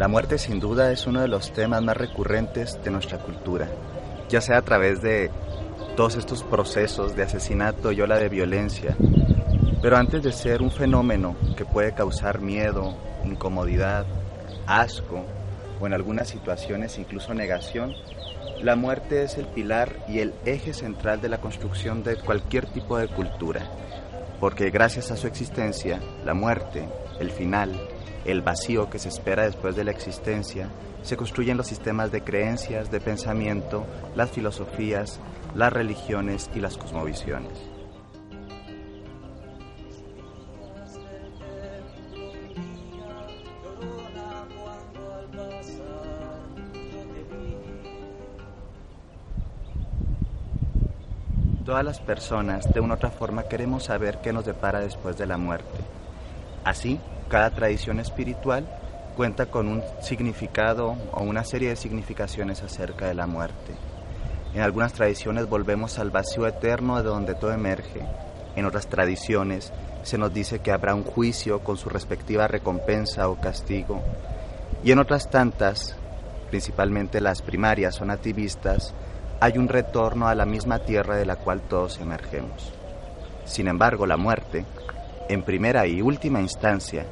La muerte sin duda es uno de los temas más recurrentes de nuestra cultura, ya sea a través de todos estos procesos de asesinato y ola de violencia, pero antes de ser un fenómeno que puede causar miedo, incomodidad, asco o en algunas situaciones incluso negación, la muerte es el pilar y el eje central de la construcción de cualquier tipo de cultura, porque gracias a su existencia, la muerte, el final, el vacío que se espera después de la existencia, se construyen los sistemas de creencias, de pensamiento, las filosofías, las religiones y las cosmovisiones. Todas las personas, de una u otra forma, queremos saber qué nos depara después de la muerte. Así, cada tradición espiritual cuenta con un significado o una serie de significaciones acerca de la muerte. En algunas tradiciones volvemos al vacío eterno de donde todo emerge. En otras tradiciones se nos dice que habrá un juicio con su respectiva recompensa o castigo. Y en otras tantas, principalmente las primarias o nativistas, hay un retorno a la misma tierra de la cual todos emergemos. Sin embargo, la muerte, en primera y última instancia,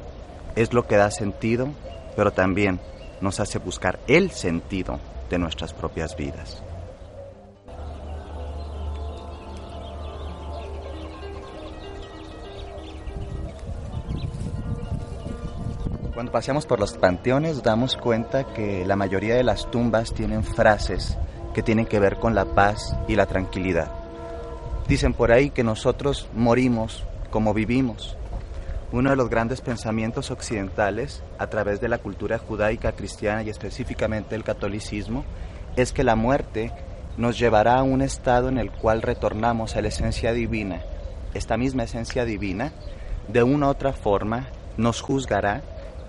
es lo que da sentido, pero también nos hace buscar el sentido de nuestras propias vidas. Cuando paseamos por los panteones damos cuenta que la mayoría de las tumbas tienen frases que tienen que ver con la paz y la tranquilidad. Dicen por ahí que nosotros morimos como vivimos. Uno de los grandes pensamientos occidentales a través de la cultura judaica cristiana y específicamente el catolicismo es que la muerte nos llevará a un estado en el cual retornamos a la esencia divina. Esta misma esencia divina, de una u otra forma, nos juzgará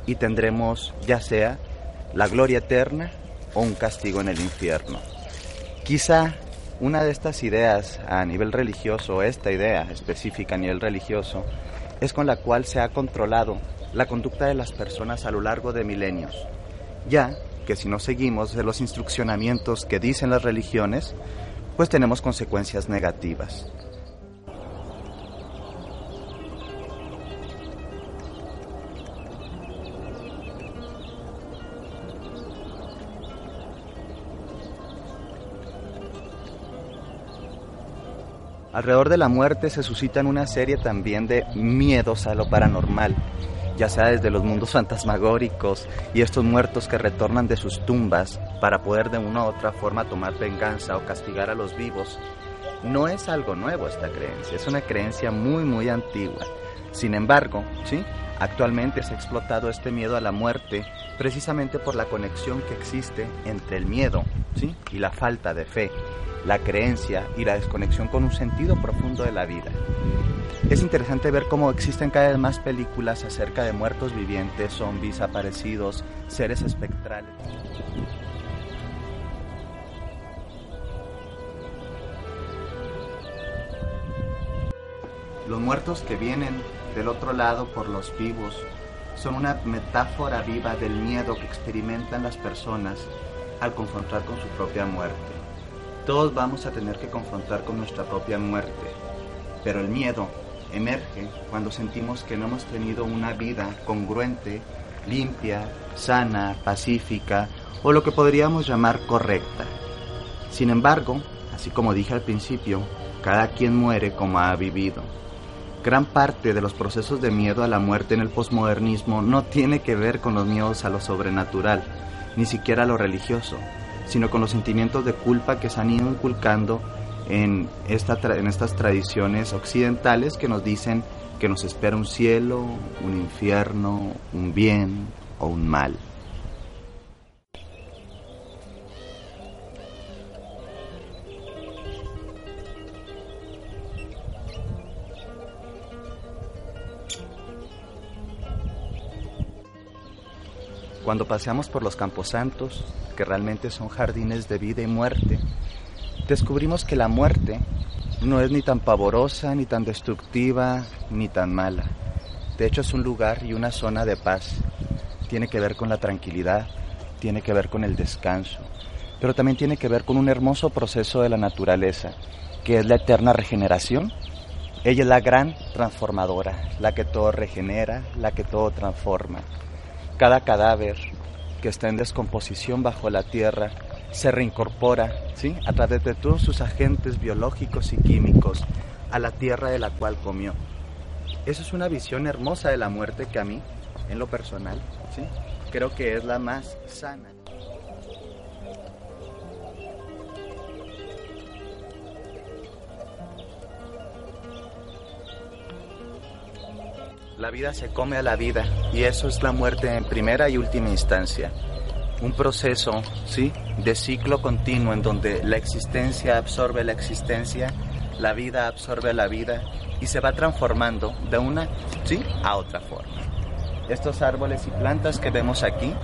y tendremos ya sea la gloria eterna o un castigo en el infierno. Quizá una de estas ideas a nivel religioso, esta idea específica a nivel religioso, es con la cual se ha controlado la conducta de las personas a lo largo de milenios, ya que si no seguimos de los instruccionamientos que dicen las religiones, pues tenemos consecuencias negativas. Alrededor de la muerte se suscitan una serie también de miedos a lo paranormal, ya sea desde los mundos fantasmagóricos y estos muertos que retornan de sus tumbas para poder de una u otra forma tomar venganza o castigar a los vivos. No es algo nuevo esta creencia, es una creencia muy muy antigua. Sin embargo, ¿sí? Actualmente se ha explotado este miedo a la muerte precisamente por la conexión que existe entre el miedo ¿sí? y la falta de fe la creencia y la desconexión con un sentido profundo de la vida. Es interesante ver cómo existen cada vez más películas acerca de muertos vivientes, zombies, aparecidos, seres espectrales. Los muertos que vienen del otro lado por los vivos son una metáfora viva del miedo que experimentan las personas al confrontar con su propia muerte. Todos vamos a tener que confrontar con nuestra propia muerte, pero el miedo emerge cuando sentimos que no hemos tenido una vida congruente, limpia, sana, pacífica o lo que podríamos llamar correcta. Sin embargo, así como dije al principio, cada quien muere como ha vivido. Gran parte de los procesos de miedo a la muerte en el posmodernismo no tiene que ver con los miedos a lo sobrenatural, ni siquiera a lo religioso, sino con los sentimientos de culpa que se han ido inculcando en, esta en estas tradiciones occidentales que nos dicen que nos espera un cielo, un infierno, un bien o un mal. Cuando paseamos por los camposantos, que realmente son jardines de vida y muerte, descubrimos que la muerte no es ni tan pavorosa, ni tan destructiva, ni tan mala. De hecho es un lugar y una zona de paz. tiene que ver con la tranquilidad, tiene que ver con el descanso, pero también tiene que ver con un hermoso proceso de la naturaleza, que es la eterna regeneración. Ella es la gran transformadora, la que todo regenera, la que todo transforma. Cada cadáver que está en descomposición bajo la tierra se reincorpora, ¿sí? A través de todos sus agentes biológicos y químicos a la tierra de la cual comió. Esa es una visión hermosa de la muerte que a mí, en lo personal, ¿sí? creo que es la más sana. La vida se come a la vida y eso es la muerte en primera y última instancia. Un proceso, ¿sí? De ciclo continuo en donde la existencia absorbe la existencia, la vida absorbe la vida y se va transformando de una, ¿sí? A otra forma. Estos árboles y plantas que vemos aquí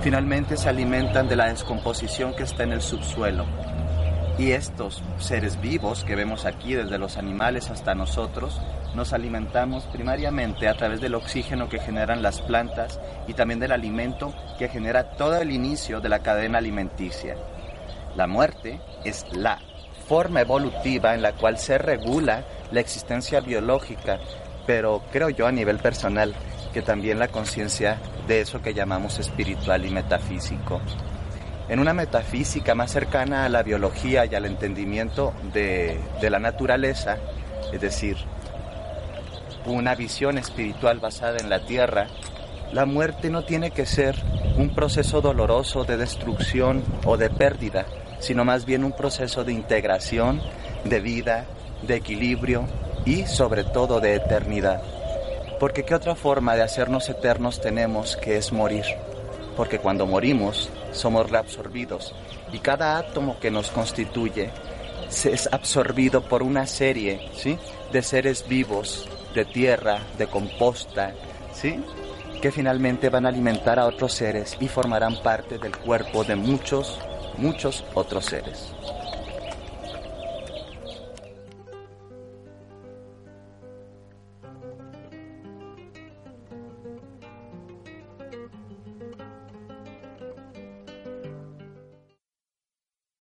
finalmente se alimentan de la descomposición que está en el subsuelo. Y estos seres vivos que vemos aquí, desde los animales hasta nosotros, nos alimentamos primariamente a través del oxígeno que generan las plantas y también del alimento que genera todo el inicio de la cadena alimenticia. La muerte es la forma evolutiva en la cual se regula la existencia biológica, pero creo yo a nivel personal que también la conciencia de eso que llamamos espiritual y metafísico. En una metafísica más cercana a la biología y al entendimiento de, la naturaleza, es decir, una visión espiritual basada en la tierra, la muerte no tiene que ser un proceso doloroso de destrucción o de pérdida, sino más bien un proceso de integración, de vida, de equilibrio y sobre todo de eternidad. Porque ¿qué otra forma de hacernos eternos tenemos que es morir? Porque cuando morimos somos reabsorbidos y cada átomo que nos constituye es absorbido por una serie ¿sí? de seres vivos, de tierra, de composta, ¿sí? que finalmente van a alimentar a otros seres y formarán parte del cuerpo de muchos, muchos otros seres.